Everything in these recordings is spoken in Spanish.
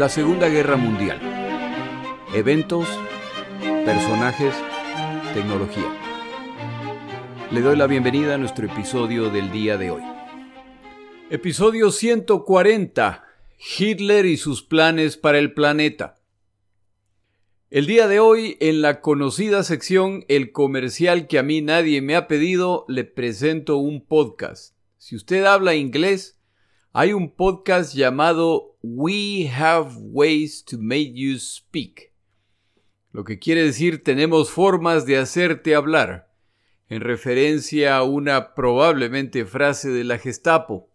La Segunda Guerra Mundial. Eventos, personajes, tecnología. Le doy la bienvenida a nuestro episodio del día de hoy. Episodio 140. Hitler y sus planes para el planeta. El día de hoy, en la conocida sección El comercial que a mí nadie me ha pedido, le presento un podcast. Si usted habla inglés, hay un podcast llamado We Have Ways to Make You Speak. Lo que quiere decir tenemos formas de hacerte hablar, en referencia a una probablemente frase de la Gestapo.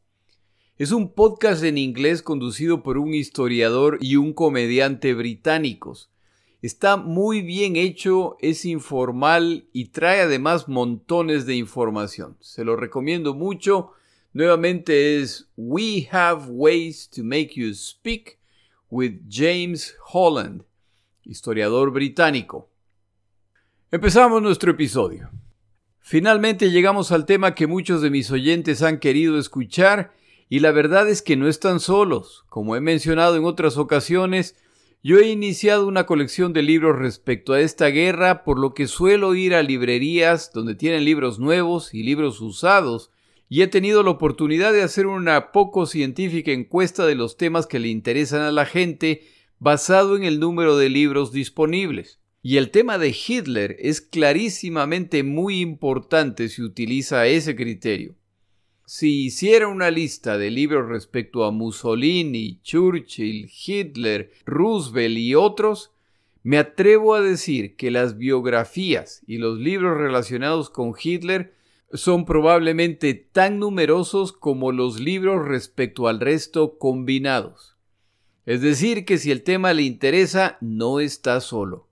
Es un podcast en inglés conducido por un historiador y un comediante británicos. Está muy bien hecho, es informal y trae además montones de información. Se lo recomiendo mucho Nuevamente es We Have Ways to Make You Speak with James Holland, historiador británico. Empezamos nuestro episodio. Finalmente llegamos al tema que muchos de mis oyentes han querido escuchar y la verdad es que no están solos. Como he mencionado en otras ocasiones, yo he iniciado una colección de libros respecto a esta guerra, por lo que suelo ir a librerías donde tienen libros nuevos y libros usados y he tenido la oportunidad de hacer una poco científica encuesta de los temas que le interesan a la gente basado en el número de libros disponibles. Y el tema de Hitler es clarísimamente muy importante si utiliza ese criterio. Si hiciera una lista de libros respecto a Mussolini, Churchill, Hitler, Roosevelt y otros, me atrevo a decir que las biografías y los libros relacionados con Hitler son probablemente tan numerosos como los libros respecto al resto combinados. Es decir, que si el tema le interesa, no está solo.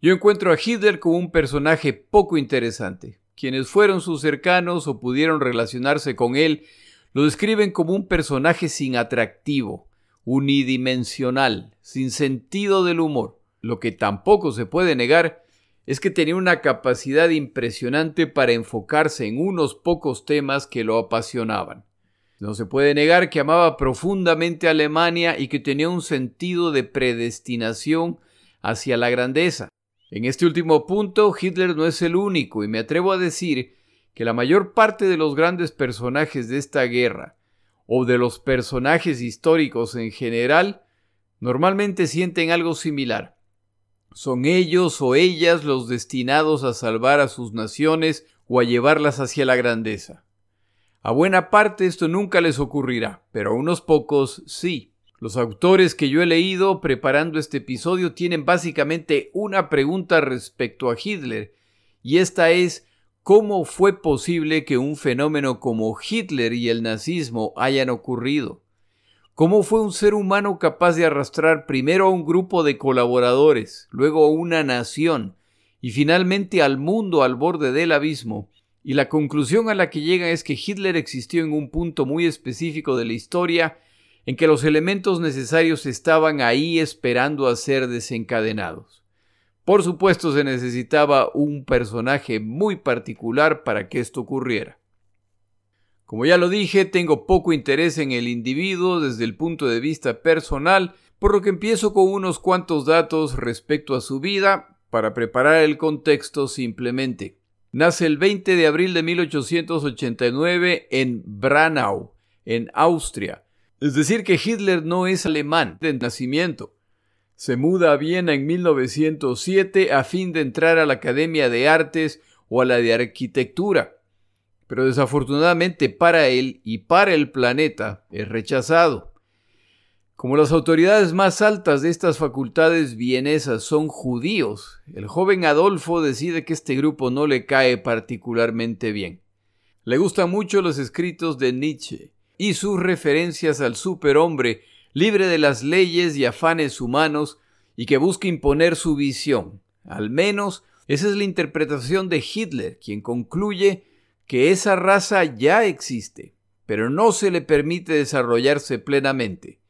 Yo encuentro a Hitler como un personaje poco interesante. Quienes fueron sus cercanos o pudieron relacionarse con él lo describen como un personaje sin atractivo, unidimensional, sin sentido del humor. Lo que tampoco se puede negar es que tenía una capacidad impresionante para enfocarse en unos pocos temas que lo apasionaban. No se puede negar que amaba profundamente a Alemania y que tenía un sentido de predestinación hacia la grandeza. En este último punto, Hitler no es el único y me atrevo a decir que la mayor parte de los grandes personajes de esta guerra, o de los personajes históricos en general, normalmente sienten algo similar. Son ellos o ellas los destinados a salvar a sus naciones o a llevarlas hacia la grandeza. A buena parte esto nunca les ocurrirá, pero a unos pocos sí. Los autores que yo he leído preparando este episodio tienen básicamente una pregunta respecto a Hitler, y esta es ¿cómo fue posible que un fenómeno como Hitler y el nazismo hayan ocurrido? ¿Cómo fue un ser humano capaz de arrastrar primero a un grupo de colaboradores, luego a una nación y finalmente al mundo al borde del abismo? Y la conclusión a la que llega es que Hitler existió en un punto muy específico de la historia en que los elementos necesarios estaban ahí esperando a ser desencadenados. Por supuesto se necesitaba un personaje muy particular para que esto ocurriera. Como ya lo dije, tengo poco interés en el individuo desde el punto de vista personal, por lo que empiezo con unos cuantos datos respecto a su vida para preparar el contexto simplemente. Nace el 20 de abril de 1889 en Branau, en Austria. Es decir, que Hitler no es alemán de nacimiento. Se muda a Viena en 1907 a fin de entrar a la Academia de Artes o a la de Arquitectura pero desafortunadamente para él y para el planeta es rechazado. Como las autoridades más altas de estas facultades vienesas son judíos, el joven Adolfo decide que este grupo no le cae particularmente bien. Le gustan mucho los escritos de Nietzsche y sus referencias al superhombre libre de las leyes y afanes humanos y que busca imponer su visión. Al menos esa es la interpretación de Hitler, quien concluye que esa raza ya existe, pero no se le permite desarrollarse plenamente.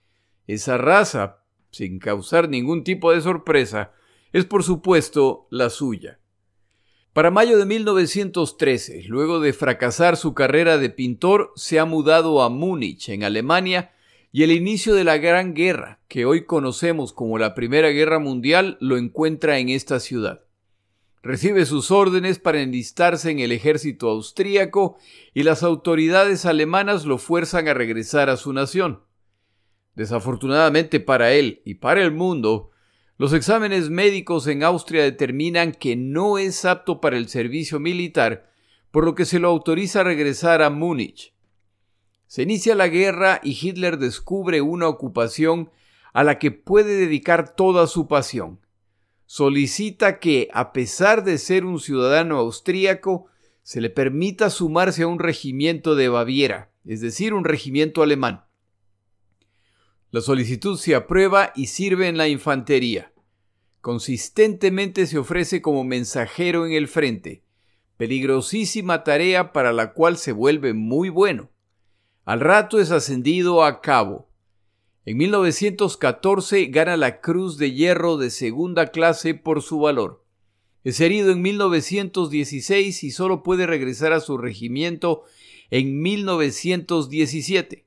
Esa raza, sin causar ningún tipo de sorpresa, es por supuesto la suya. Para mayo de 1913, luego de fracasar su carrera de pintor, se ha mudado a Múnich, en Alemania, y el inicio de la Gran Guerra, que hoy conocemos como la Primera Guerra Mundial, lo encuentra en esta ciudad. Recibe sus órdenes para enlistarse en el ejército austríaco y las autoridades alemanas lo fuerzan a regresar a su nación. Desafortunadamente para él y para el mundo, los exámenes médicos en Austria determinan que no es apto para el servicio militar, por lo que se lo autoriza a regresar a Múnich. Se inicia la guerra y Hitler descubre una ocupación a la que puede dedicar toda su pasión. Solicita que, a pesar de ser un ciudadano austríaco, se le permita sumarse a un regimiento de Baviera, es decir, un regimiento alemán. La solicitud se aprueba y sirve en la infantería. Consistentemente se ofrece como mensajero en el frente, peligrosísima tarea para la cual se vuelve muy bueno. Al rato es ascendido a cabo. En 1914 gana la Cruz de Hierro de segunda clase por su valor. Es herido en 1916 y solo puede regresar a su regimiento en 1917.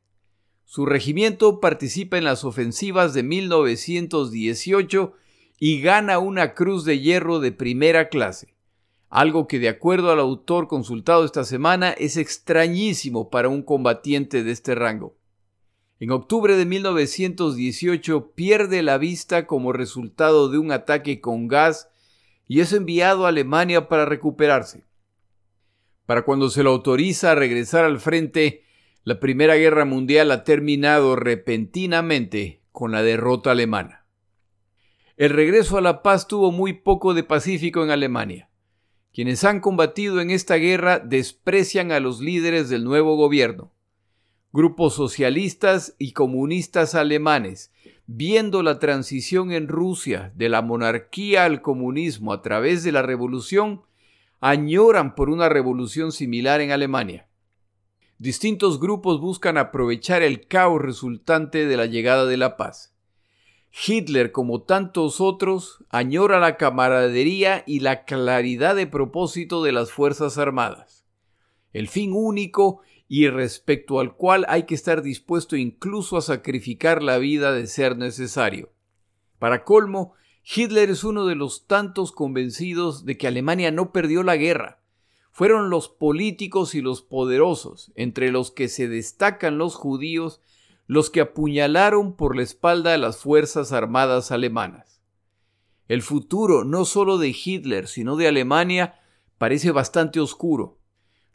Su regimiento participa en las ofensivas de 1918 y gana una cruz de hierro de primera clase, algo que de acuerdo al autor consultado esta semana es extrañísimo para un combatiente de este rango. En octubre de 1918 pierde la vista como resultado de un ataque con gas y es enviado a Alemania para recuperarse. Para cuando se lo autoriza a regresar al frente, la Primera Guerra Mundial ha terminado repentinamente con la derrota alemana. El regreso a la paz tuvo muy poco de pacífico en Alemania. Quienes han combatido en esta guerra desprecian a los líderes del nuevo gobierno. Grupos socialistas y comunistas alemanes, viendo la transición en Rusia de la monarquía al comunismo a través de la revolución, añoran por una revolución similar en Alemania distintos grupos buscan aprovechar el caos resultante de la llegada de la paz. Hitler, como tantos otros, añora la camaradería y la claridad de propósito de las Fuerzas Armadas, el fin único y respecto al cual hay que estar dispuesto incluso a sacrificar la vida de ser necesario. Para colmo, Hitler es uno de los tantos convencidos de que Alemania no perdió la guerra, fueron los políticos y los poderosos, entre los que se destacan los judíos, los que apuñalaron por la espalda a las Fuerzas Armadas alemanas. El futuro no solo de Hitler, sino de Alemania, parece bastante oscuro,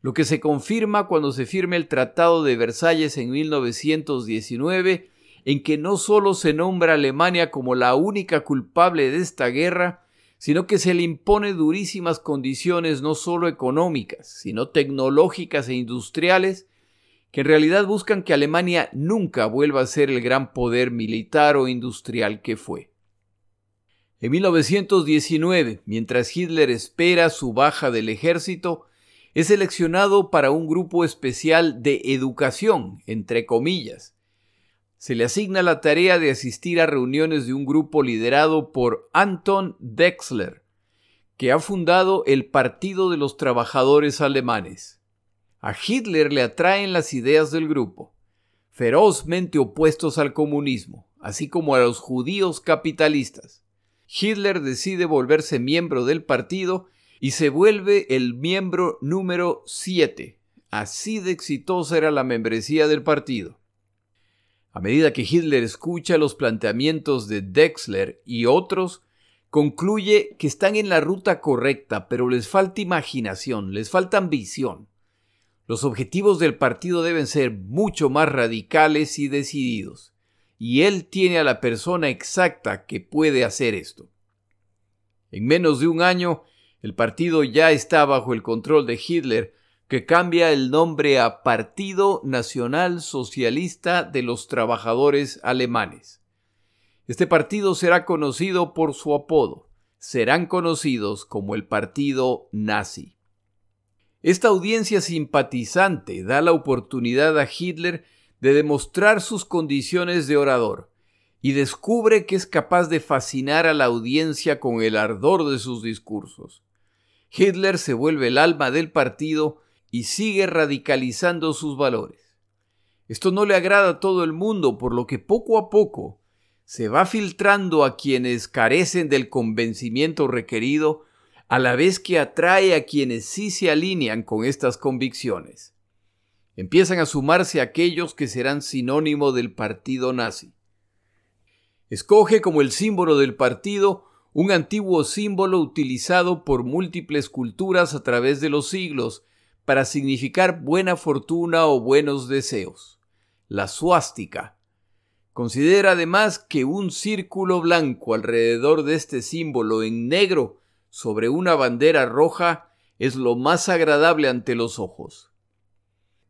lo que se confirma cuando se firme el Tratado de Versalles en 1919, en que no solo se nombra a Alemania como la única culpable de esta guerra, sino que se le impone durísimas condiciones no solo económicas, sino tecnológicas e industriales, que en realidad buscan que Alemania nunca vuelva a ser el gran poder militar o industrial que fue. En 1919, mientras Hitler espera su baja del ejército, es seleccionado para un grupo especial de educación, entre comillas, se le asigna la tarea de asistir a reuniones de un grupo liderado por Anton Dexler, que ha fundado el Partido de los Trabajadores Alemanes. A Hitler le atraen las ideas del grupo, ferozmente opuestos al comunismo, así como a los judíos capitalistas. Hitler decide volverse miembro del partido y se vuelve el miembro número 7. Así de exitosa era la membresía del partido. A medida que Hitler escucha los planteamientos de Dexler y otros, concluye que están en la ruta correcta, pero les falta imaginación, les falta ambición. Los objetivos del partido deben ser mucho más radicales y decididos, y él tiene a la persona exacta que puede hacer esto. En menos de un año, el partido ya está bajo el control de Hitler, que cambia el nombre a Partido Nacional Socialista de los Trabajadores Alemanes. Este partido será conocido por su apodo, serán conocidos como el Partido Nazi. Esta audiencia simpatizante da la oportunidad a Hitler de demostrar sus condiciones de orador y descubre que es capaz de fascinar a la audiencia con el ardor de sus discursos. Hitler se vuelve el alma del partido y sigue radicalizando sus valores. Esto no le agrada a todo el mundo, por lo que poco a poco se va filtrando a quienes carecen del convencimiento requerido, a la vez que atrae a quienes sí se alinean con estas convicciones. Empiezan a sumarse aquellos que serán sinónimo del partido nazi. Escoge como el símbolo del partido un antiguo símbolo utilizado por múltiples culturas a través de los siglos para significar buena fortuna o buenos deseos, la suástica. Considera además que un círculo blanco alrededor de este símbolo en negro sobre una bandera roja es lo más agradable ante los ojos.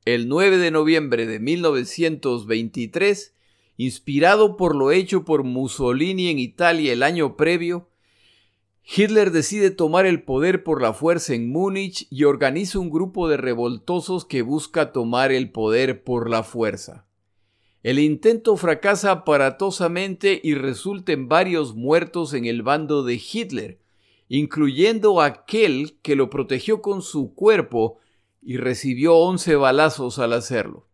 El 9 de noviembre de 1923, inspirado por lo hecho por Mussolini en Italia el año previo, Hitler decide tomar el poder por la fuerza en Múnich y organiza un grupo de revoltosos que busca tomar el poder por la fuerza. El intento fracasa aparatosamente y resulta en varios muertos en el bando de Hitler, incluyendo aquel que lo protegió con su cuerpo y recibió once balazos al hacerlo.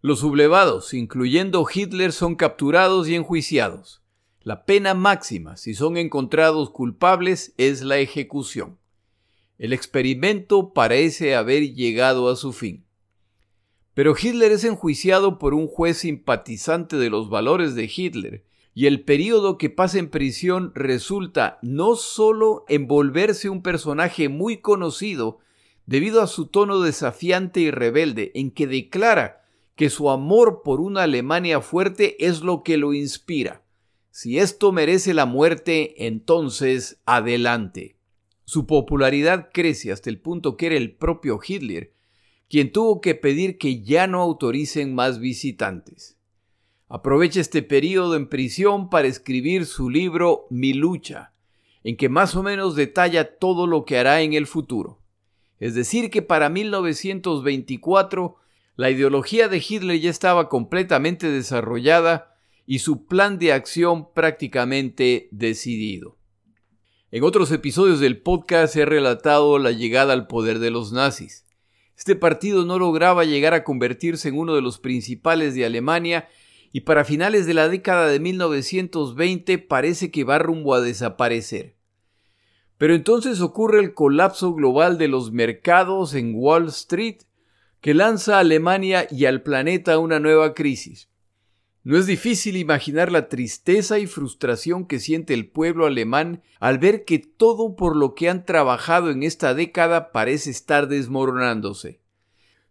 Los sublevados, incluyendo Hitler, son capturados y enjuiciados. La pena máxima, si son encontrados culpables, es la ejecución. El experimento parece haber llegado a su fin. Pero Hitler es enjuiciado por un juez simpatizante de los valores de Hitler, y el periodo que pasa en prisión resulta no solo en volverse un personaje muy conocido debido a su tono desafiante y rebelde, en que declara que su amor por una Alemania fuerte es lo que lo inspira, si esto merece la muerte, entonces adelante. Su popularidad crece hasta el punto que era el propio Hitler quien tuvo que pedir que ya no autoricen más visitantes. Aprovecha este periodo en prisión para escribir su libro Mi lucha, en que más o menos detalla todo lo que hará en el futuro. Es decir, que para 1924 la ideología de Hitler ya estaba completamente desarrollada y su plan de acción prácticamente decidido. En otros episodios del podcast he relatado la llegada al poder de los nazis. Este partido no lograba llegar a convertirse en uno de los principales de Alemania y para finales de la década de 1920 parece que va rumbo a desaparecer. Pero entonces ocurre el colapso global de los mercados en Wall Street que lanza a Alemania y al planeta una nueva crisis. No es difícil imaginar la tristeza y frustración que siente el pueblo alemán al ver que todo por lo que han trabajado en esta década parece estar desmoronándose.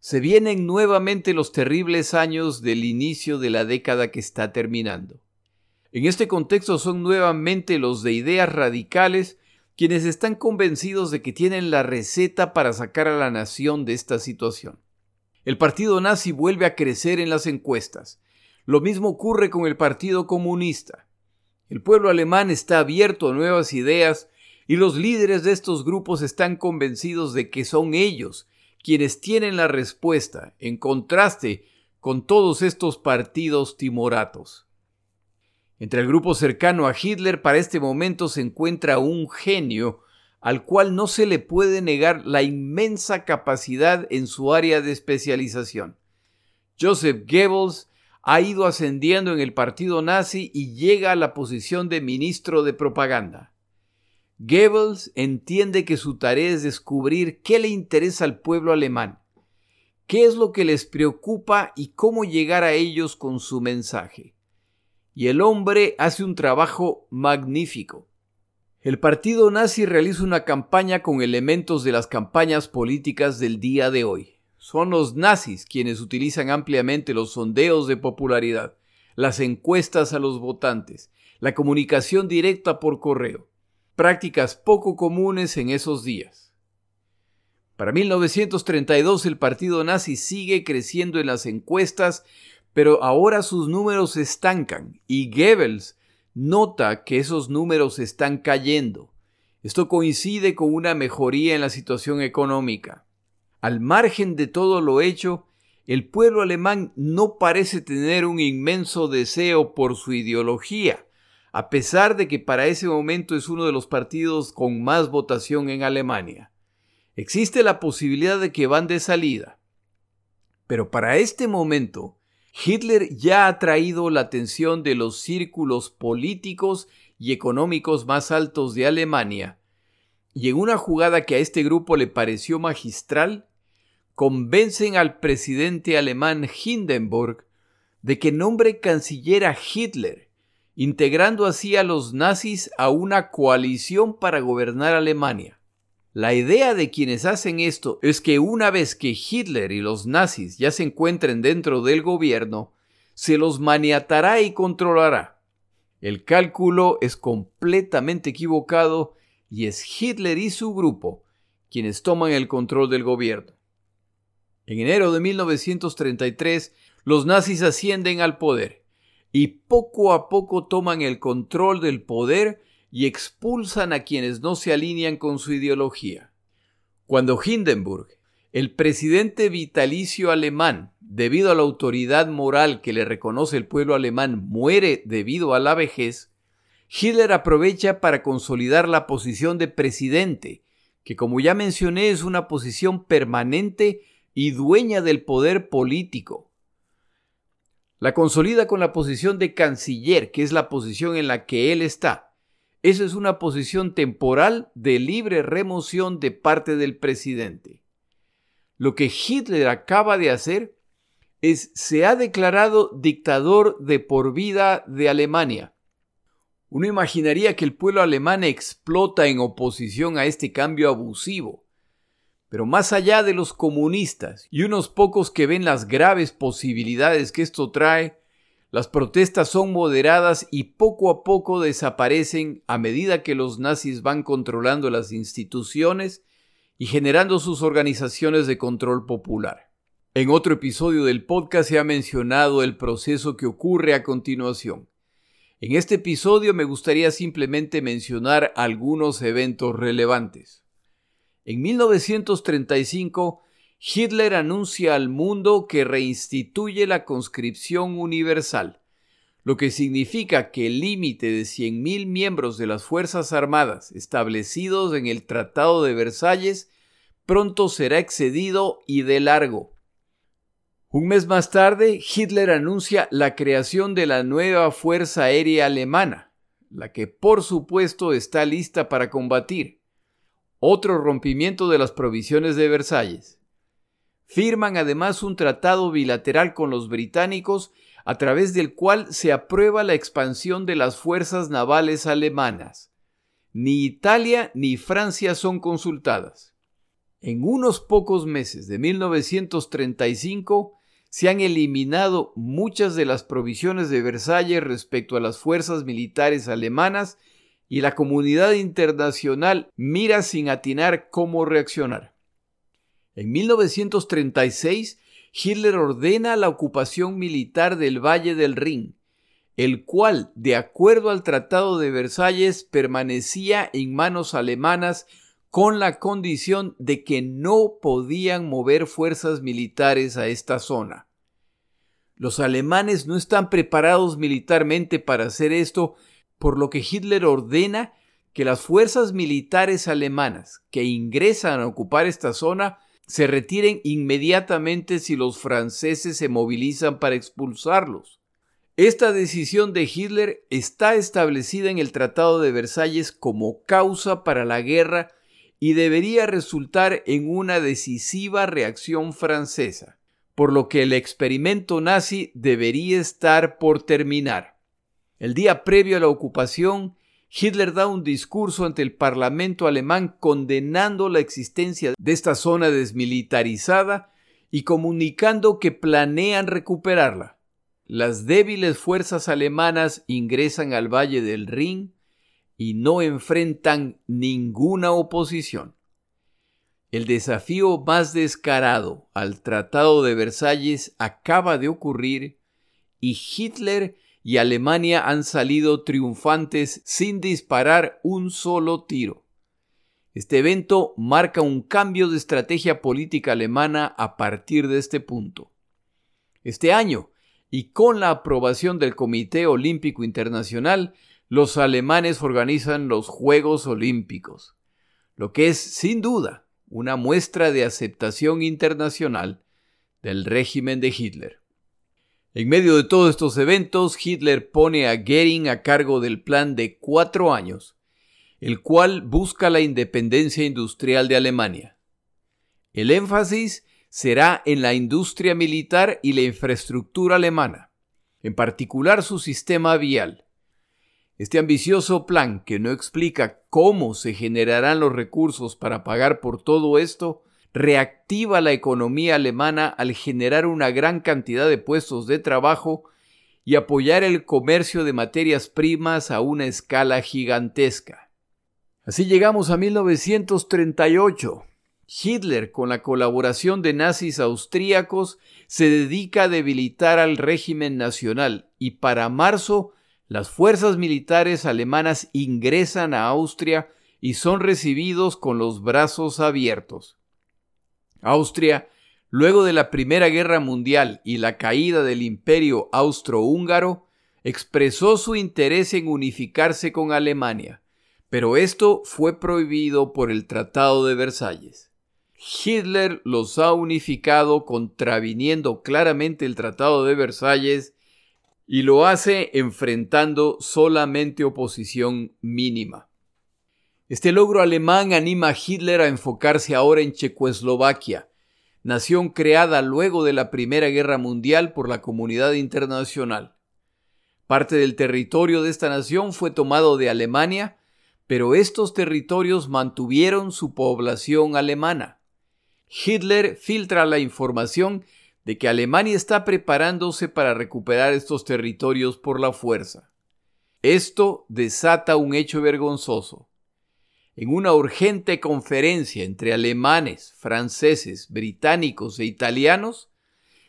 Se vienen nuevamente los terribles años del inicio de la década que está terminando. En este contexto son nuevamente los de ideas radicales quienes están convencidos de que tienen la receta para sacar a la nación de esta situación. El partido nazi vuelve a crecer en las encuestas, lo mismo ocurre con el Partido Comunista. El pueblo alemán está abierto a nuevas ideas y los líderes de estos grupos están convencidos de que son ellos quienes tienen la respuesta, en contraste con todos estos partidos timoratos. Entre el grupo cercano a Hitler para este momento se encuentra un genio al cual no se le puede negar la inmensa capacidad en su área de especialización. Joseph Goebbels ha ido ascendiendo en el partido nazi y llega a la posición de ministro de propaganda. Goebbels entiende que su tarea es descubrir qué le interesa al pueblo alemán, qué es lo que les preocupa y cómo llegar a ellos con su mensaje. Y el hombre hace un trabajo magnífico. El partido nazi realiza una campaña con elementos de las campañas políticas del día de hoy. Son los nazis quienes utilizan ampliamente los sondeos de popularidad, las encuestas a los votantes, la comunicación directa por correo, prácticas poco comunes en esos días. Para 1932 el partido nazi sigue creciendo en las encuestas, pero ahora sus números estancan y Goebbels nota que esos números están cayendo. Esto coincide con una mejoría en la situación económica. Al margen de todo lo hecho, el pueblo alemán no parece tener un inmenso deseo por su ideología, a pesar de que para ese momento es uno de los partidos con más votación en Alemania. Existe la posibilidad de que van de salida. Pero para este momento, Hitler ya ha traído la atención de los círculos políticos y económicos más altos de Alemania, y en una jugada que a este grupo le pareció magistral, convencen al presidente alemán Hindenburg de que nombre canciller a Hitler, integrando así a los nazis a una coalición para gobernar Alemania. La idea de quienes hacen esto es que una vez que Hitler y los nazis ya se encuentren dentro del gobierno, se los maniatará y controlará. El cálculo es completamente equivocado y es Hitler y su grupo quienes toman el control del gobierno. En enero de 1933, los nazis ascienden al poder y poco a poco toman el control del poder y expulsan a quienes no se alinean con su ideología. Cuando Hindenburg, el presidente vitalicio alemán, debido a la autoridad moral que le reconoce el pueblo alemán, muere debido a la vejez, Hitler aprovecha para consolidar la posición de presidente, que como ya mencioné es una posición permanente y dueña del poder político. La consolida con la posición de canciller, que es la posición en la que él está. Esa es una posición temporal de libre remoción de parte del presidente. Lo que Hitler acaba de hacer es se ha declarado dictador de por vida de Alemania uno imaginaría que el pueblo alemán explota en oposición a este cambio abusivo. Pero más allá de los comunistas y unos pocos que ven las graves posibilidades que esto trae, las protestas son moderadas y poco a poco desaparecen a medida que los nazis van controlando las instituciones y generando sus organizaciones de control popular. En otro episodio del podcast se ha mencionado el proceso que ocurre a continuación. En este episodio me gustaría simplemente mencionar algunos eventos relevantes. En 1935, Hitler anuncia al mundo que reinstituye la conscripción universal, lo que significa que el límite de 100.000 miembros de las Fuerzas Armadas establecidos en el Tratado de Versalles pronto será excedido y de largo. Un mes más tarde, Hitler anuncia la creación de la nueva Fuerza Aérea Alemana, la que por supuesto está lista para combatir. Otro rompimiento de las provisiones de Versalles. Firman además un tratado bilateral con los británicos a través del cual se aprueba la expansión de las fuerzas navales alemanas. Ni Italia ni Francia son consultadas. En unos pocos meses de 1935 se han eliminado muchas de las provisiones de Versalles respecto a las fuerzas militares alemanas y la comunidad internacional mira sin atinar cómo reaccionar. En 1936, Hitler ordena la ocupación militar del Valle del Rin, el cual, de acuerdo al Tratado de Versalles, permanecía en manos alemanas con la condición de que no podían mover fuerzas militares a esta zona. Los alemanes no están preparados militarmente para hacer esto, por lo que Hitler ordena que las fuerzas militares alemanas que ingresan a ocupar esta zona se retiren inmediatamente si los franceses se movilizan para expulsarlos. Esta decisión de Hitler está establecida en el Tratado de Versalles como causa para la guerra y debería resultar en una decisiva reacción francesa, por lo que el experimento nazi debería estar por terminar. El día previo a la ocupación, Hitler da un discurso ante el Parlamento alemán condenando la existencia de esta zona desmilitarizada y comunicando que planean recuperarla. Las débiles fuerzas alemanas ingresan al Valle del Rin y no enfrentan ninguna oposición. El desafío más descarado al Tratado de Versalles acaba de ocurrir y Hitler y Alemania han salido triunfantes sin disparar un solo tiro. Este evento marca un cambio de estrategia política alemana a partir de este punto. Este año, y con la aprobación del Comité Olímpico Internacional, los alemanes organizan los Juegos Olímpicos, lo que es, sin duda, una muestra de aceptación internacional del régimen de Hitler. En medio de todos estos eventos, Hitler pone a Goering a cargo del plan de cuatro años, el cual busca la independencia industrial de Alemania. El énfasis será en la industria militar y la infraestructura alemana, en particular su sistema vial. Este ambicioso plan, que no explica cómo se generarán los recursos para pagar por todo esto, reactiva la economía alemana al generar una gran cantidad de puestos de trabajo y apoyar el comercio de materias primas a una escala gigantesca. Así llegamos a 1938. Hitler, con la colaboración de nazis austríacos, se dedica a debilitar al régimen nacional y para marzo las fuerzas militares alemanas ingresan a Austria y son recibidos con los brazos abiertos. Austria, luego de la Primera Guerra Mundial y la caída del imperio austrohúngaro, expresó su interés en unificarse con Alemania, pero esto fue prohibido por el Tratado de Versalles. Hitler los ha unificado contraviniendo claramente el Tratado de Versalles y lo hace enfrentando solamente oposición mínima. Este logro alemán anima a Hitler a enfocarse ahora en Checoslovaquia, nación creada luego de la Primera Guerra Mundial por la comunidad internacional. Parte del territorio de esta nación fue tomado de Alemania, pero estos territorios mantuvieron su población alemana. Hitler filtra la información de que Alemania está preparándose para recuperar estos territorios por la fuerza. Esto desata un hecho vergonzoso en una urgente conferencia entre alemanes, franceses, británicos e italianos,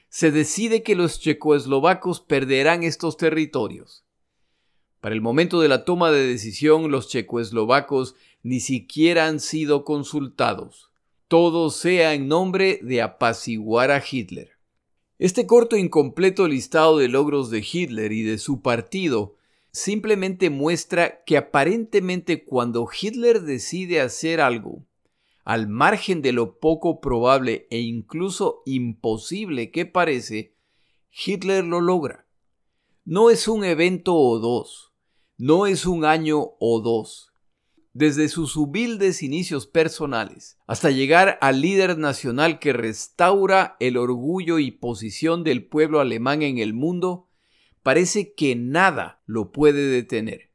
se decide que los checoslovacos perderán estos territorios. Para el momento de la toma de decisión, los checoslovacos ni siquiera han sido consultados. Todo sea en nombre de apaciguar a Hitler. Este corto e incompleto listado de logros de Hitler y de su partido simplemente muestra que aparentemente cuando Hitler decide hacer algo, al margen de lo poco probable e incluso imposible que parece, Hitler lo logra. No es un evento o dos, no es un año o dos. Desde sus humildes inicios personales hasta llegar al líder nacional que restaura el orgullo y posición del pueblo alemán en el mundo, parece que nada lo puede detener.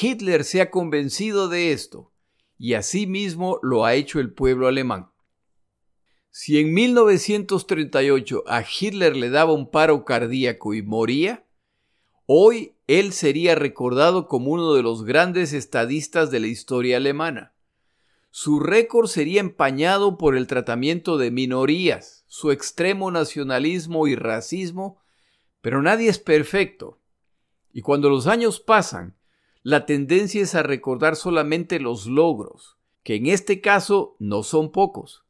Hitler se ha convencido de esto, y asimismo lo ha hecho el pueblo alemán. Si en 1938 a Hitler le daba un paro cardíaco y moría, hoy él sería recordado como uno de los grandes estadistas de la historia alemana. Su récord sería empañado por el tratamiento de minorías, su extremo nacionalismo y racismo pero nadie es perfecto. Y cuando los años pasan, la tendencia es a recordar solamente los logros, que en este caso no son pocos.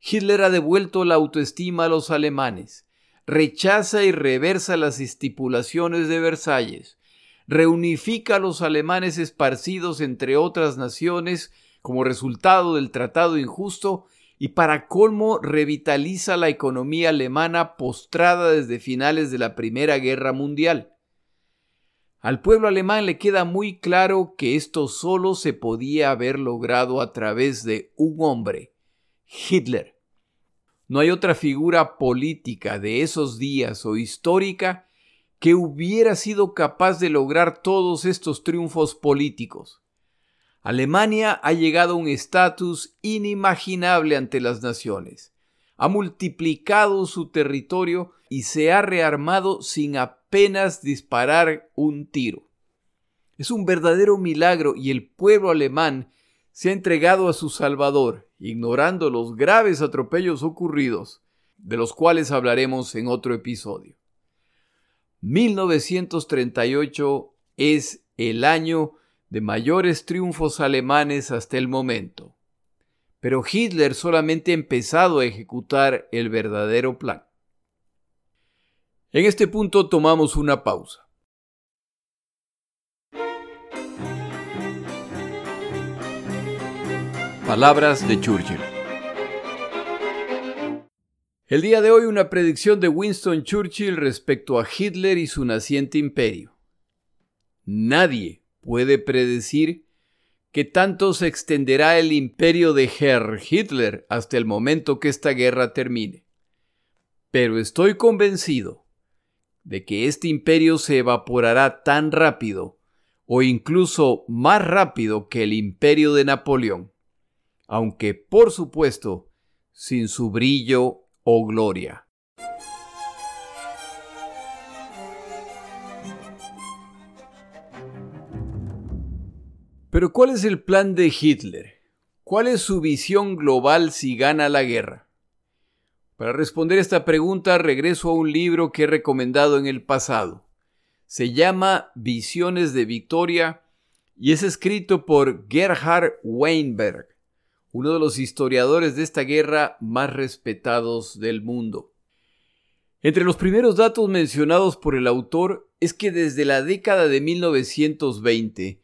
Hitler ha devuelto la autoestima a los alemanes, rechaza y reversa las estipulaciones de Versalles, reunifica a los alemanes esparcidos entre otras naciones como resultado del tratado injusto y para colmo revitaliza la economía alemana postrada desde finales de la Primera Guerra Mundial. Al pueblo alemán le queda muy claro que esto solo se podía haber logrado a través de un hombre, Hitler. No hay otra figura política de esos días o histórica que hubiera sido capaz de lograr todos estos triunfos políticos. Alemania ha llegado a un estatus inimaginable ante las naciones. Ha multiplicado su territorio y se ha rearmado sin apenas disparar un tiro. Es un verdadero milagro y el pueblo alemán se ha entregado a su Salvador, ignorando los graves atropellos ocurridos, de los cuales hablaremos en otro episodio. 1938 es el año de mayores triunfos alemanes hasta el momento. Pero Hitler solamente ha empezado a ejecutar el verdadero plan. En este punto tomamos una pausa. Palabras de Churchill. El día de hoy una predicción de Winston Churchill respecto a Hitler y su naciente imperio. Nadie puede predecir que tanto se extenderá el imperio de Herr Hitler hasta el momento que esta guerra termine. Pero estoy convencido de que este imperio se evaporará tan rápido o incluso más rápido que el imperio de Napoleón, aunque por supuesto sin su brillo o gloria. Pero ¿cuál es el plan de Hitler? ¿Cuál es su visión global si gana la guerra? Para responder esta pregunta regreso a un libro que he recomendado en el pasado. Se llama Visiones de Victoria y es escrito por Gerhard Weinberg uno de los historiadores de esta guerra más respetados del mundo. Entre los primeros datos mencionados por el autor es que desde la década de 1920,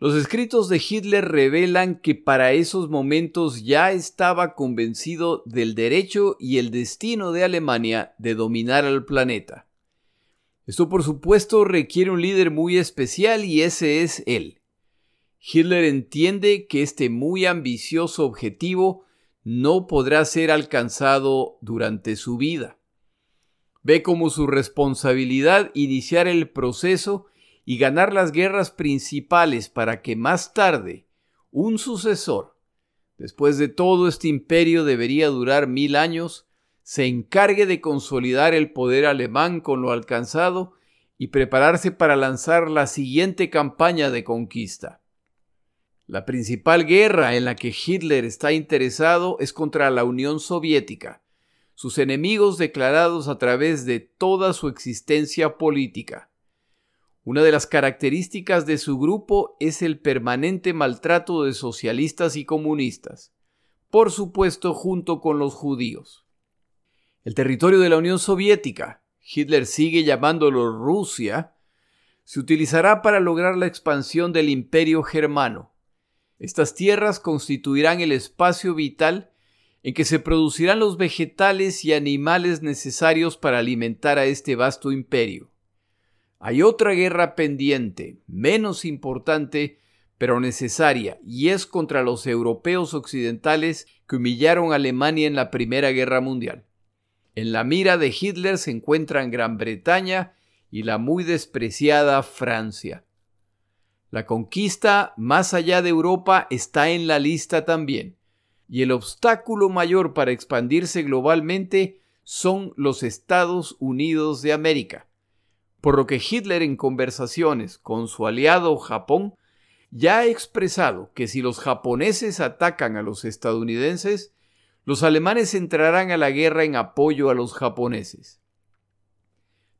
los escritos de Hitler revelan que para esos momentos ya estaba convencido del derecho y el destino de Alemania de dominar al planeta. Esto por supuesto requiere un líder muy especial y ese es él. Hitler entiende que este muy ambicioso objetivo no podrá ser alcanzado durante su vida. Ve como su responsabilidad iniciar el proceso y ganar las guerras principales para que más tarde un sucesor, después de todo este imperio debería durar mil años, se encargue de consolidar el poder alemán con lo alcanzado y prepararse para lanzar la siguiente campaña de conquista. La principal guerra en la que Hitler está interesado es contra la Unión Soviética, sus enemigos declarados a través de toda su existencia política. Una de las características de su grupo es el permanente maltrato de socialistas y comunistas, por supuesto junto con los judíos. El territorio de la Unión Soviética, Hitler sigue llamándolo Rusia, se utilizará para lograr la expansión del imperio germano estas tierras constituirán el espacio vital en que se producirán los vegetales y animales necesarios para alimentar a este vasto imperio. Hay otra guerra pendiente, menos importante, pero necesaria, y es contra los europeos occidentales que humillaron a Alemania en la Primera Guerra Mundial. En la mira de Hitler se encuentran Gran Bretaña y la muy despreciada Francia. La conquista más allá de Europa está en la lista también, y el obstáculo mayor para expandirse globalmente son los Estados Unidos de América, por lo que Hitler en conversaciones con su aliado Japón ya ha expresado que si los japoneses atacan a los estadounidenses, los alemanes entrarán a la guerra en apoyo a los japoneses.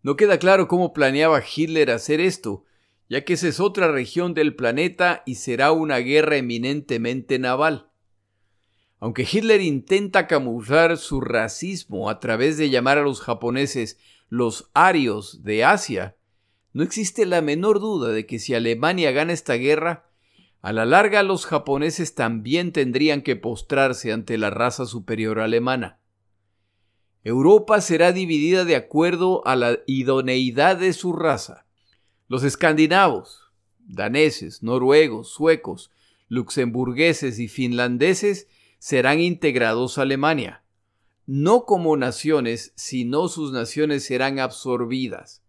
No queda claro cómo planeaba Hitler hacer esto, ya que esa es otra región del planeta y será una guerra eminentemente naval. Aunque Hitler intenta camuflar su racismo a través de llamar a los japoneses los arios de Asia, no existe la menor duda de que si Alemania gana esta guerra, a la larga los japoneses también tendrían que postrarse ante la raza superior alemana. Europa será dividida de acuerdo a la idoneidad de su raza. Los escandinavos, daneses, noruegos, suecos, luxemburgueses y finlandeses serán integrados a Alemania. No como naciones, sino sus naciones serán absorbidas.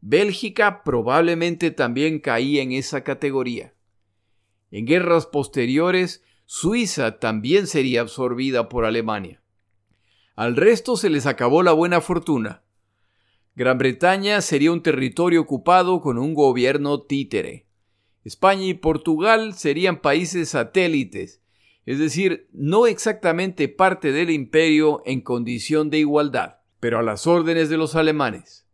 Bélgica probablemente también caía en esa categoría. En guerras posteriores, Suiza también sería absorbida por Alemania. Al resto se les acabó la buena fortuna. Gran Bretaña sería un territorio ocupado con un gobierno títere. España y Portugal serían países satélites, es decir, no exactamente parte del imperio en condición de igualdad, pero a las órdenes de los alemanes.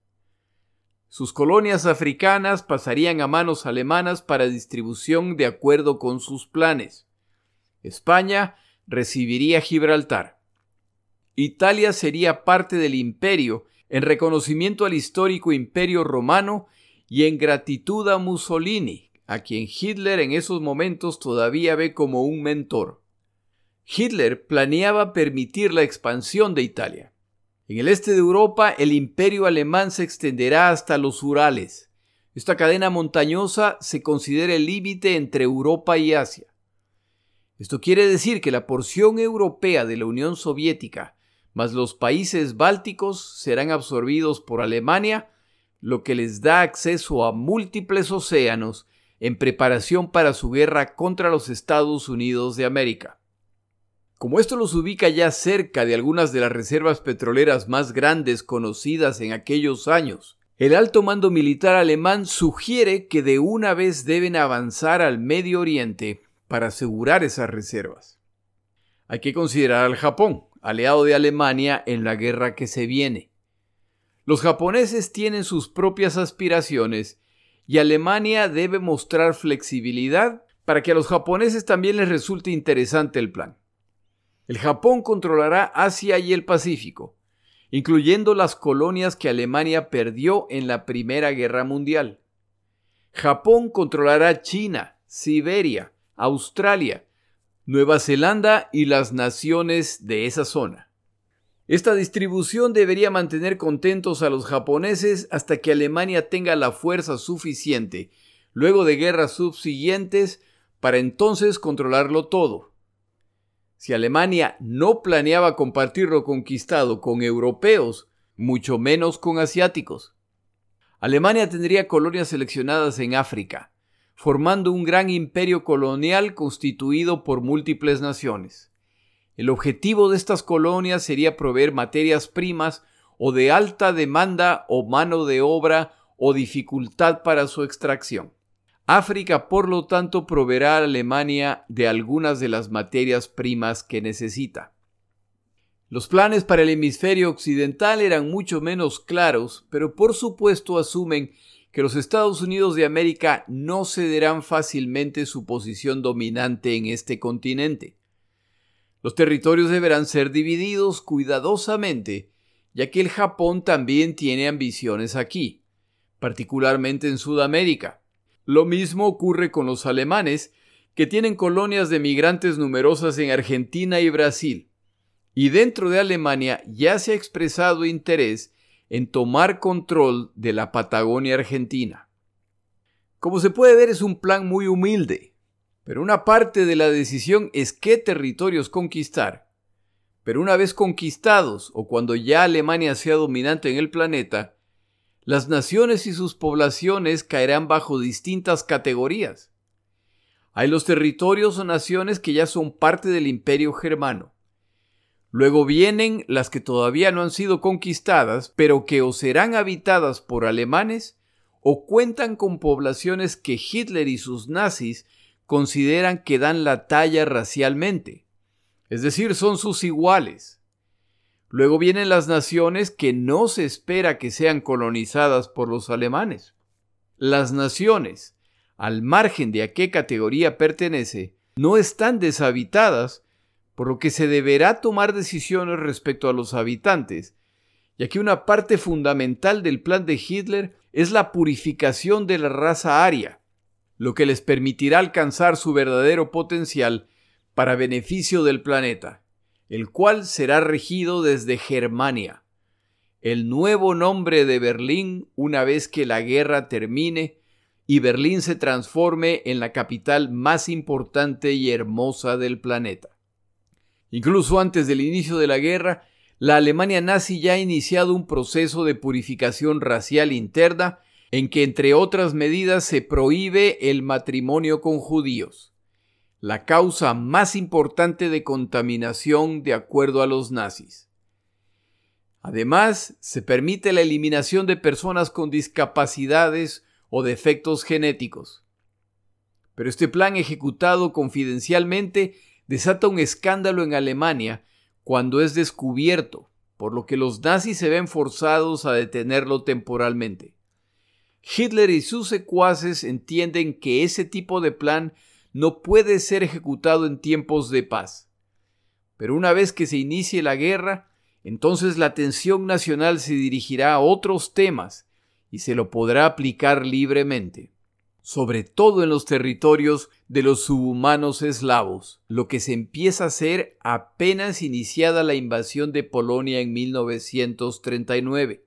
Sus colonias africanas pasarían a manos alemanas para distribución de acuerdo con sus planes. España recibiría Gibraltar. Italia sería parte del imperio en reconocimiento al histórico imperio romano y en gratitud a Mussolini, a quien Hitler en esos momentos todavía ve como un mentor. Hitler planeaba permitir la expansión de Italia. En el este de Europa, el imperio alemán se extenderá hasta los Urales. Esta cadena montañosa se considera el límite entre Europa y Asia. Esto quiere decir que la porción europea de la Unión Soviética más los países bálticos serán absorbidos por Alemania, lo que les da acceso a múltiples océanos en preparación para su guerra contra los Estados Unidos de América. Como esto los ubica ya cerca de algunas de las reservas petroleras más grandes conocidas en aquellos años, el alto mando militar alemán sugiere que de una vez deben avanzar al Medio Oriente para asegurar esas reservas. Hay que considerar al Japón, aliado de Alemania en la guerra que se viene. Los japoneses tienen sus propias aspiraciones y Alemania debe mostrar flexibilidad para que a los japoneses también les resulte interesante el plan. El Japón controlará Asia y el Pacífico, incluyendo las colonias que Alemania perdió en la Primera Guerra Mundial. Japón controlará China, Siberia, Australia, Nueva Zelanda y las naciones de esa zona. Esta distribución debería mantener contentos a los japoneses hasta que Alemania tenga la fuerza suficiente, luego de guerras subsiguientes, para entonces controlarlo todo. Si Alemania no planeaba compartir lo conquistado con europeos, mucho menos con asiáticos. Alemania tendría colonias seleccionadas en África, formando un gran imperio colonial constituido por múltiples naciones. El objetivo de estas colonias sería proveer materias primas o de alta demanda o mano de obra o dificultad para su extracción. África, por lo tanto, proveerá a Alemania de algunas de las materias primas que necesita. Los planes para el hemisferio occidental eran mucho menos claros, pero por supuesto asumen que los Estados Unidos de América no cederán fácilmente su posición dominante en este continente. Los territorios deberán ser divididos cuidadosamente, ya que el Japón también tiene ambiciones aquí, particularmente en Sudamérica. Lo mismo ocurre con los alemanes, que tienen colonias de migrantes numerosas en Argentina y Brasil. Y dentro de Alemania ya se ha expresado interés en tomar control de la Patagonia Argentina. Como se puede ver es un plan muy humilde, pero una parte de la decisión es qué territorios conquistar. Pero una vez conquistados o cuando ya Alemania sea dominante en el planeta, las naciones y sus poblaciones caerán bajo distintas categorías. Hay los territorios o naciones que ya son parte del imperio germano. Luego vienen las que todavía no han sido conquistadas, pero que o serán habitadas por alemanes o cuentan con poblaciones que Hitler y sus nazis consideran que dan la talla racialmente, es decir, son sus iguales. Luego vienen las naciones que no se espera que sean colonizadas por los alemanes. Las naciones, al margen de a qué categoría pertenece, no están deshabitadas por lo que se deberá tomar decisiones respecto a los habitantes, ya que una parte fundamental del plan de Hitler es la purificación de la raza aria, lo que les permitirá alcanzar su verdadero potencial para beneficio del planeta, el cual será regido desde Germania, el nuevo nombre de Berlín una vez que la guerra termine y Berlín se transforme en la capital más importante y hermosa del planeta. Incluso antes del inicio de la guerra, la Alemania nazi ya ha iniciado un proceso de purificación racial interna en que, entre otras medidas, se prohíbe el matrimonio con judíos, la causa más importante de contaminación de acuerdo a los nazis. Además, se permite la eliminación de personas con discapacidades o defectos genéticos. Pero este plan ejecutado confidencialmente desata un escándalo en Alemania cuando es descubierto, por lo que los nazis se ven forzados a detenerlo temporalmente. Hitler y sus secuaces entienden que ese tipo de plan no puede ser ejecutado en tiempos de paz. Pero una vez que se inicie la guerra, entonces la atención nacional se dirigirá a otros temas y se lo podrá aplicar libremente. sobre todo en los territorios de los subhumanos eslavos, lo que se empieza a hacer apenas iniciada la invasión de Polonia en 1939.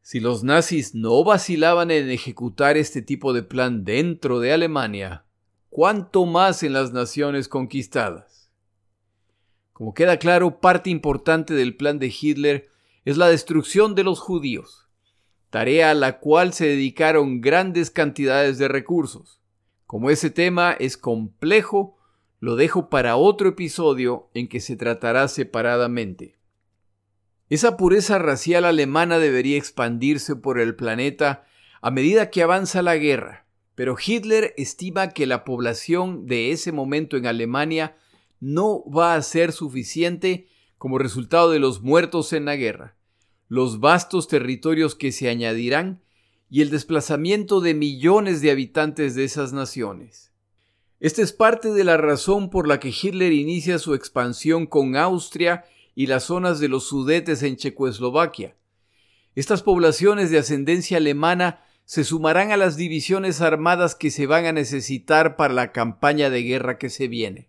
Si los nazis no vacilaban en ejecutar este tipo de plan dentro de Alemania, ¿cuánto más en las naciones conquistadas? Como queda claro, parte importante del plan de Hitler es la destrucción de los judíos tarea a la cual se dedicaron grandes cantidades de recursos. Como ese tema es complejo, lo dejo para otro episodio en que se tratará separadamente. Esa pureza racial alemana debería expandirse por el planeta a medida que avanza la guerra, pero Hitler estima que la población de ese momento en Alemania no va a ser suficiente como resultado de los muertos en la guerra los vastos territorios que se añadirán y el desplazamiento de millones de habitantes de esas naciones. Esta es parte de la razón por la que Hitler inicia su expansión con Austria y las zonas de los Sudetes en Checoslovaquia. Estas poblaciones de ascendencia alemana se sumarán a las divisiones armadas que se van a necesitar para la campaña de guerra que se viene.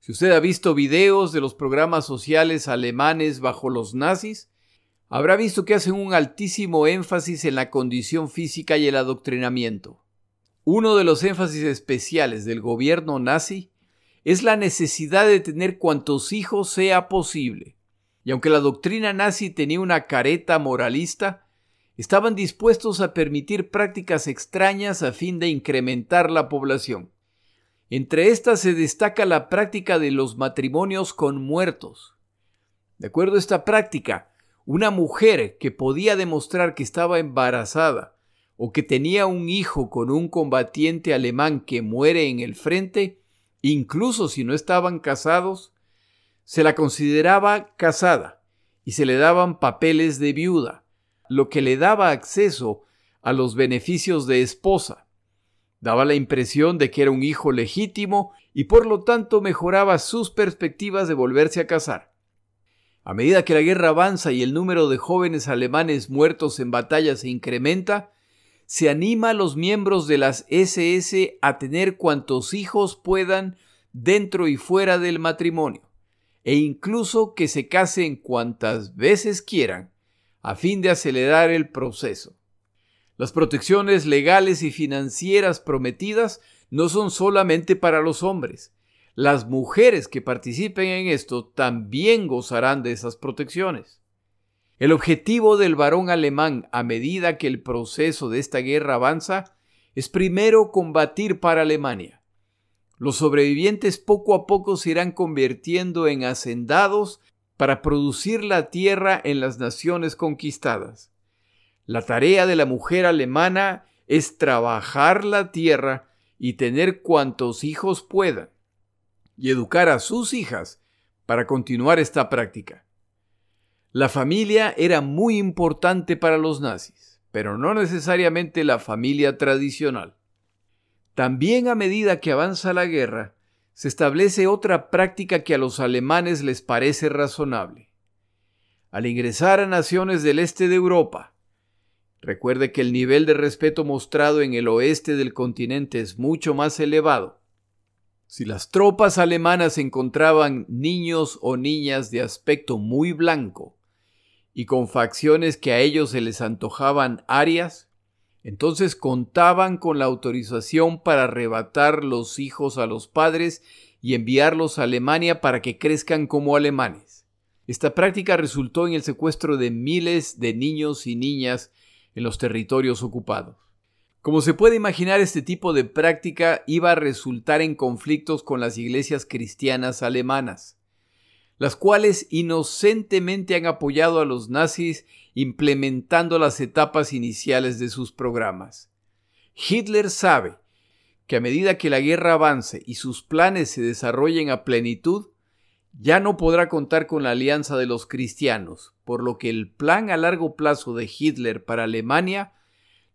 Si usted ha visto videos de los programas sociales alemanes bajo los nazis, habrá visto que hacen un altísimo énfasis en la condición física y el adoctrinamiento. Uno de los énfasis especiales del gobierno nazi es la necesidad de tener cuantos hijos sea posible. Y aunque la doctrina nazi tenía una careta moralista, estaban dispuestos a permitir prácticas extrañas a fin de incrementar la población. Entre estas se destaca la práctica de los matrimonios con muertos. De acuerdo a esta práctica, una mujer que podía demostrar que estaba embarazada o que tenía un hijo con un combatiente alemán que muere en el frente, incluso si no estaban casados, se la consideraba casada y se le daban papeles de viuda, lo que le daba acceso a los beneficios de esposa. Daba la impresión de que era un hijo legítimo y por lo tanto mejoraba sus perspectivas de volverse a casar. A medida que la guerra avanza y el número de jóvenes alemanes muertos en batalla se incrementa, se anima a los miembros de las SS a tener cuantos hijos puedan dentro y fuera del matrimonio, e incluso que se casen cuantas veces quieran, a fin de acelerar el proceso. Las protecciones legales y financieras prometidas no son solamente para los hombres, las mujeres que participen en esto también gozarán de esas protecciones. El objetivo del varón alemán a medida que el proceso de esta guerra avanza es primero combatir para Alemania. Los sobrevivientes poco a poco se irán convirtiendo en hacendados para producir la tierra en las naciones conquistadas. La tarea de la mujer alemana es trabajar la tierra y tener cuantos hijos puedan y educar a sus hijas para continuar esta práctica. La familia era muy importante para los nazis, pero no necesariamente la familia tradicional. También a medida que avanza la guerra, se establece otra práctica que a los alemanes les parece razonable. Al ingresar a naciones del este de Europa, recuerde que el nivel de respeto mostrado en el oeste del continente es mucho más elevado, si las tropas alemanas encontraban niños o niñas de aspecto muy blanco y con facciones que a ellos se les antojaban arias, entonces contaban con la autorización para arrebatar los hijos a los padres y enviarlos a Alemania para que crezcan como alemanes. Esta práctica resultó en el secuestro de miles de niños y niñas en los territorios ocupados. Como se puede imaginar, este tipo de práctica iba a resultar en conflictos con las iglesias cristianas alemanas, las cuales inocentemente han apoyado a los nazis implementando las etapas iniciales de sus programas. Hitler sabe que a medida que la guerra avance y sus planes se desarrollen a plenitud, ya no podrá contar con la alianza de los cristianos, por lo que el plan a largo plazo de Hitler para Alemania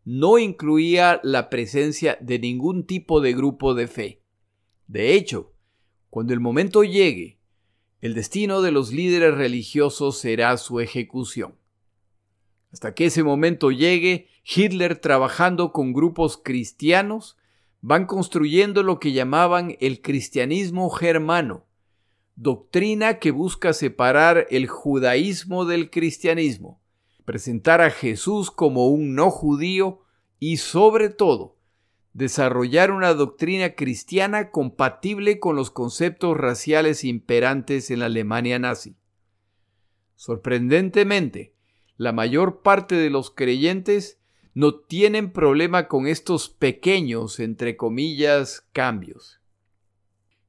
no incluía la presencia de ningún tipo de grupo de fe. De hecho, cuando el momento llegue, el destino de los líderes religiosos será su ejecución. Hasta que ese momento llegue, Hitler trabajando con grupos cristianos van construyendo lo que llamaban el cristianismo germano, doctrina que busca separar el judaísmo del cristianismo, presentar a Jesús como un no judío y sobre todo desarrollar una doctrina cristiana compatible con los conceptos raciales imperantes en la Alemania nazi. Sorprendentemente, la mayor parte de los creyentes no tienen problema con estos pequeños, entre comillas, cambios.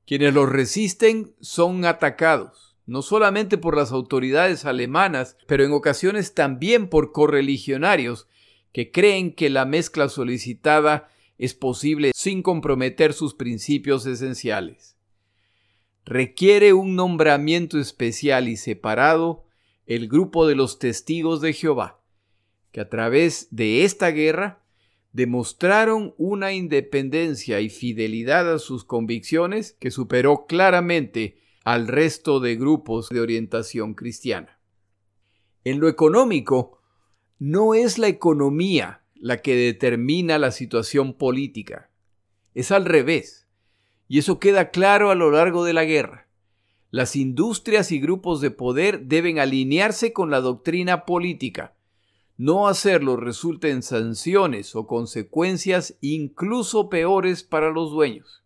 Quienes los resisten son atacados, no solamente por las autoridades alemanas, pero en ocasiones también por correligionarios que creen que la mezcla solicitada es posible sin comprometer sus principios esenciales. Requiere un nombramiento especial y separado el grupo de los testigos de Jehová, que a través de esta guerra demostraron una independencia y fidelidad a sus convicciones que superó claramente al resto de grupos de orientación cristiana. En lo económico, no es la economía la que determina la situación política, es al revés, y eso queda claro a lo largo de la guerra. Las industrias y grupos de poder deben alinearse con la doctrina política, no hacerlo resulta en sanciones o consecuencias incluso peores para los dueños.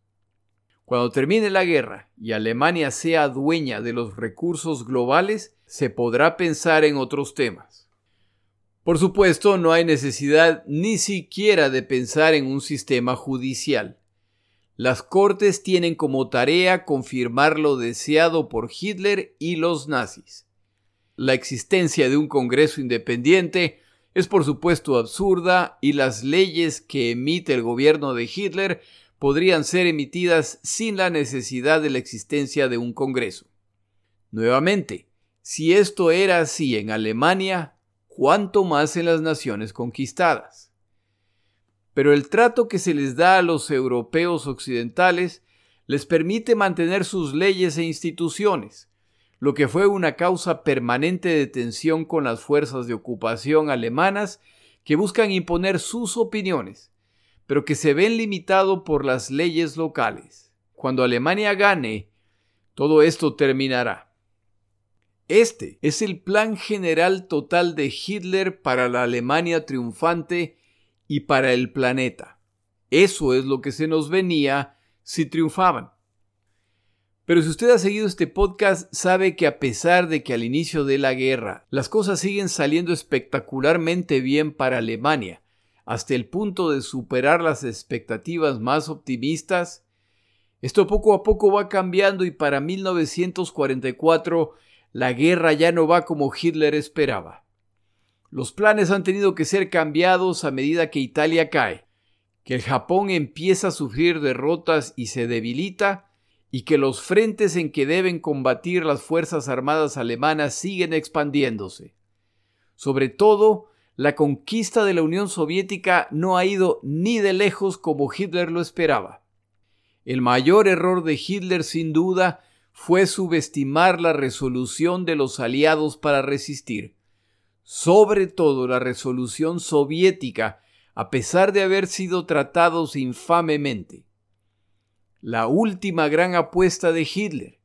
Cuando termine la guerra y Alemania sea dueña de los recursos globales, se podrá pensar en otros temas. Por supuesto, no hay necesidad ni siquiera de pensar en un sistema judicial. Las cortes tienen como tarea confirmar lo deseado por Hitler y los nazis. La existencia de un Congreso independiente es por supuesto absurda y las leyes que emite el gobierno de Hitler podrían ser emitidas sin la necesidad de la existencia de un Congreso. Nuevamente, si esto era así en Alemania, ¿cuánto más en las naciones conquistadas? Pero el trato que se les da a los europeos occidentales les permite mantener sus leyes e instituciones, lo que fue una causa permanente de tensión con las fuerzas de ocupación alemanas que buscan imponer sus opiniones, pero que se ven limitado por las leyes locales. Cuando Alemania gane, todo esto terminará. Este es el plan general total de Hitler para la Alemania triunfante y para el planeta. Eso es lo que se nos venía si triunfaban. Pero si usted ha seguido este podcast, sabe que a pesar de que al inicio de la guerra las cosas siguen saliendo espectacularmente bien para Alemania, hasta el punto de superar las expectativas más optimistas, esto poco a poco va cambiando y para 1944 la guerra ya no va como Hitler esperaba. Los planes han tenido que ser cambiados a medida que Italia cae, que el Japón empieza a sufrir derrotas y se debilita, y que los frentes en que deben combatir las Fuerzas Armadas alemanas siguen expandiéndose. Sobre todo, la conquista de la Unión Soviética no ha ido ni de lejos como Hitler lo esperaba. El mayor error de Hitler, sin duda, fue subestimar la resolución de los aliados para resistir, sobre todo la resolución soviética, a pesar de haber sido tratados infamemente la última gran apuesta de Hitler,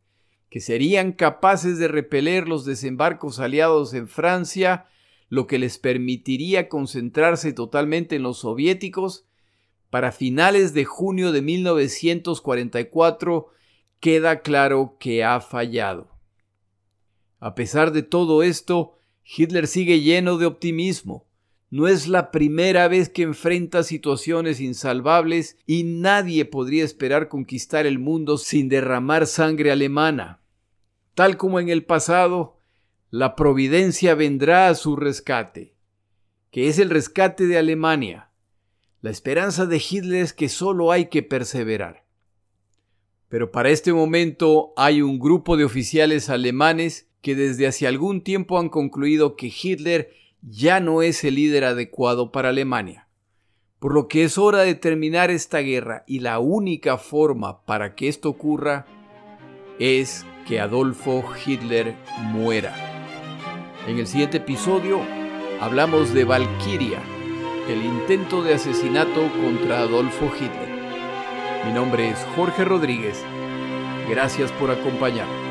que serían capaces de repeler los desembarcos aliados en Francia, lo que les permitiría concentrarse totalmente en los soviéticos, para finales de junio de 1944 queda claro que ha fallado. A pesar de todo esto, Hitler sigue lleno de optimismo no es la primera vez que enfrenta situaciones insalvables y nadie podría esperar conquistar el mundo sin derramar sangre alemana. Tal como en el pasado, la providencia vendrá a su rescate, que es el rescate de Alemania. La esperanza de Hitler es que solo hay que perseverar. Pero para este momento hay un grupo de oficiales alemanes que desde hace algún tiempo han concluido que Hitler ya no es el líder adecuado para Alemania. Por lo que es hora de terminar esta guerra y la única forma para que esto ocurra es que Adolfo Hitler muera. En el siguiente episodio hablamos de Valkyria, el intento de asesinato contra Adolfo Hitler. Mi nombre es Jorge Rodríguez. Gracias por acompañarme.